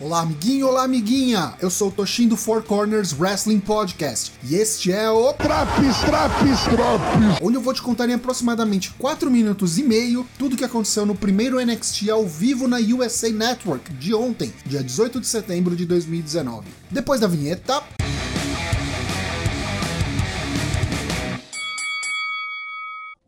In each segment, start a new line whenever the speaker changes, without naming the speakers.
Olá, amiguinho, olá, amiguinha! Eu sou o Toshin do Four Corners Wrestling Podcast e este é o
Traps, Traps, Traps!
Onde eu vou te contar em aproximadamente 4 minutos e meio tudo o que aconteceu no primeiro NXT ao vivo na USA Network de ontem, dia 18 de setembro de 2019. Depois da vinheta.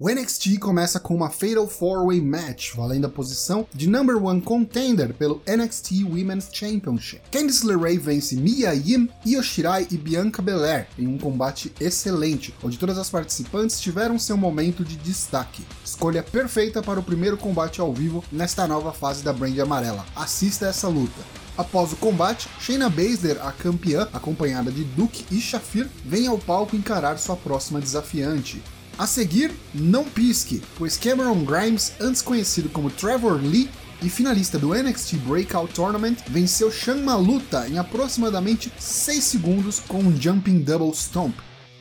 O NXT começa com uma Fatal 4-Way Match, valendo a posição de number one contender pelo NXT Women's Championship. Candice LeRae vence Mia Yim, Io Shirai e Bianca Belair em um combate excelente, onde todas as participantes tiveram seu momento de destaque. Escolha perfeita para o primeiro combate ao vivo nesta nova fase da brand amarela. Assista essa luta. Após o combate, Shayna Baszler, a campeã, acompanhada de Duke e Shafir, vem ao palco encarar sua próxima desafiante. A seguir, não pisque, pois Cameron Grimes, antes conhecido como Trevor Lee e finalista do NXT Breakout Tournament, venceu Shan Maluta em aproximadamente 6 segundos com um Jumping Double Stomp.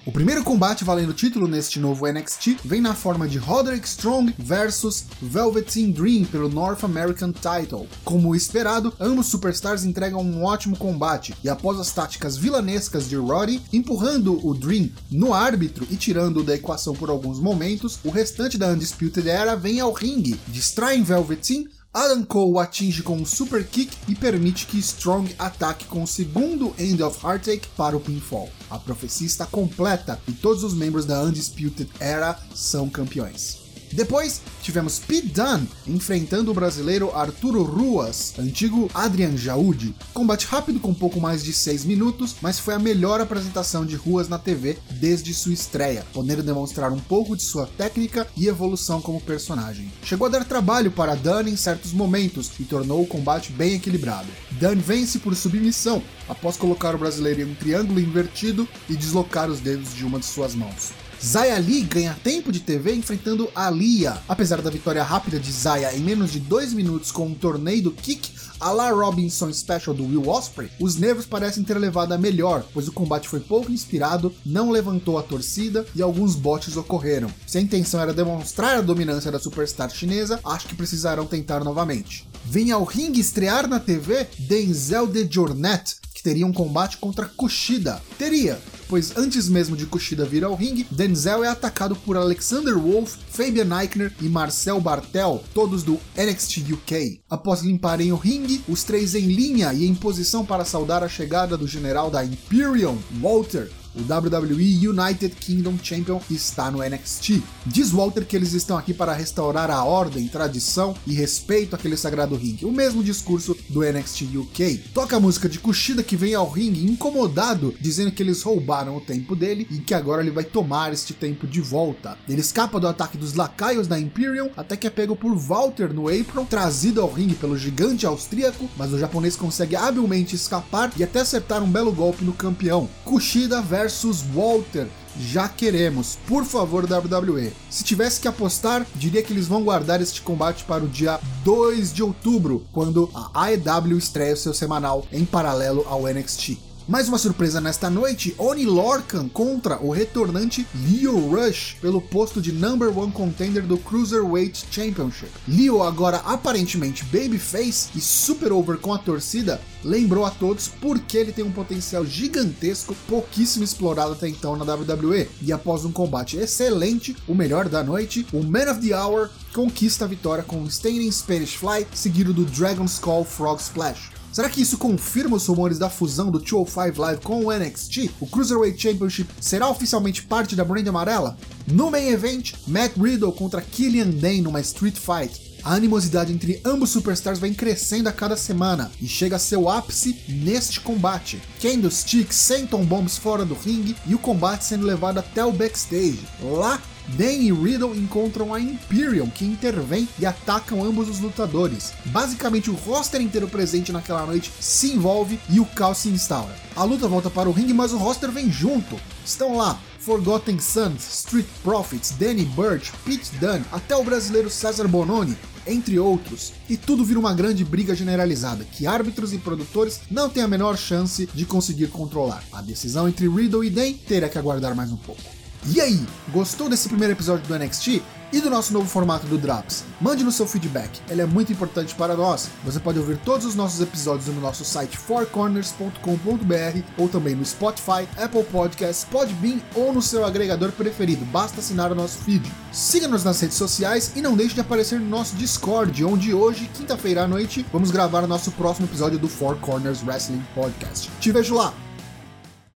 O primeiro combate valendo título neste novo NXT vem na forma de Roderick Strong versus Velveteen Dream pelo North American Title. Como esperado, ambos superstars entregam um ótimo combate, e após as táticas vilanescas de Roddy, empurrando o Dream no árbitro e tirando-o da equação por alguns momentos, o restante da Undisputed Era vem ao ringue, distraem Velveteen, Adam Cole atinge com um super kick e permite que Strong ataque com o segundo End of Heartache para o pinfall. A profecia está completa e todos os membros da Undisputed Era são campeões. Depois, tivemos Pete Dunne enfrentando o brasileiro Arturo Ruas, antigo Adrian Jaúde. Combate rápido com pouco mais de 6 minutos, mas foi a melhor apresentação de Ruas na TV desde sua estreia, podendo demonstrar um pouco de sua técnica e evolução como personagem. Chegou a dar trabalho para Dunne em certos momentos e tornou o combate bem equilibrado. Dunne vence por submissão, após colocar o brasileiro em um triângulo invertido e deslocar os dedos de uma de suas mãos. Zaya Lee ganha tempo de TV enfrentando Alia. Apesar da vitória rápida de Zaya em menos de 2 minutos com um torneio do kick a la Robinson Special do Will Ospreay, os nervos parecem ter levado a melhor, pois o combate foi pouco inspirado, não levantou a torcida e alguns botes ocorreram. Se a intenção era demonstrar a dominância da superstar chinesa, acho que precisarão tentar novamente. Vem ao ringue estrear na TV Denzel de Jornet, que teria um combate contra Kushida. Teria, pois antes mesmo de Kushida vir ao ringue, Denzel é atacado por Alexander Wolf, Fabian Eichner e Marcel Bartel, todos do NXT UK. Após limparem o ringue, os três em linha e em posição para saudar a chegada do general da Imperium, Walter, o WWE United Kingdom Champion está no NXT. Diz Walter que eles estão aqui para restaurar a ordem, tradição e respeito àquele sagrado ringue. O mesmo discurso do NXT UK. Toca a música de Kushida que vem ao ringue incomodado, dizendo que eles roubaram o tempo dele e que agora ele vai tomar este tempo de volta. Ele escapa do ataque dos lacaios da Imperium até que é pego por Walter no apron, trazido ao ringue pelo gigante austríaco, mas o japonês consegue habilmente escapar e até acertar um belo golpe no campeão. Kushida versus versus Walter. Já queremos, por favor, WWE. Se tivesse que apostar, diria que eles vão guardar este combate para o dia 2 de outubro, quando a AEW estreia o seu semanal em paralelo ao NXT. Mais uma surpresa nesta noite, Oni Lorcan contra o retornante Leo Rush pelo posto de number one contender do Cruiserweight Championship. Leo, agora aparentemente babyface e super over com a torcida, lembrou a todos porque ele tem um potencial gigantesco, pouquíssimo explorado até então na WWE. E após um combate excelente, o melhor da noite, o Man of the Hour conquista a vitória com o Standing Spanish Fly, seguido do Dragon's Call Frog Splash. Será que isso confirma os rumores da fusão do 205 Live com o NXT? O Cruiserweight Championship será oficialmente parte da brand amarela? No main event, Matt Riddle contra Killian Dane numa Street Fight. A animosidade entre ambos superstars vem crescendo a cada semana e chega a seu ápice neste combate. Kendo Stick sentam bombs fora do ringue e o combate sendo levado até o backstage. Lá Dan e Riddle encontram a Imperium, que intervém e atacam ambos os lutadores. Basicamente, o roster inteiro presente naquela noite se envolve e o caos se instaura. A luta volta para o ringue, mas o roster vem junto. Estão lá Forgotten Sons, Street Profits, Danny Burch, Pete Dunne, até o brasileiro Cesar Bononi, entre outros, e tudo vira uma grande briga generalizada que árbitros e produtores não têm a menor chance de conseguir controlar. A decisão entre Riddle e Dan terá que aguardar mais um pouco. E aí, gostou desse primeiro episódio do NXT? E do nosso novo formato do Drops. Mande no seu feedback, ele é muito importante para nós. Você pode ouvir todos os nossos episódios no nosso site fourcorners.com.br ou também no Spotify, Apple Podcasts, Podbean ou no seu agregador preferido. Basta assinar o nosso feed. Siga-nos nas redes sociais e não deixe de aparecer no nosso Discord, onde hoje, quinta-feira à noite, vamos gravar o nosso próximo episódio do Four Corners Wrestling Podcast. Te vejo lá!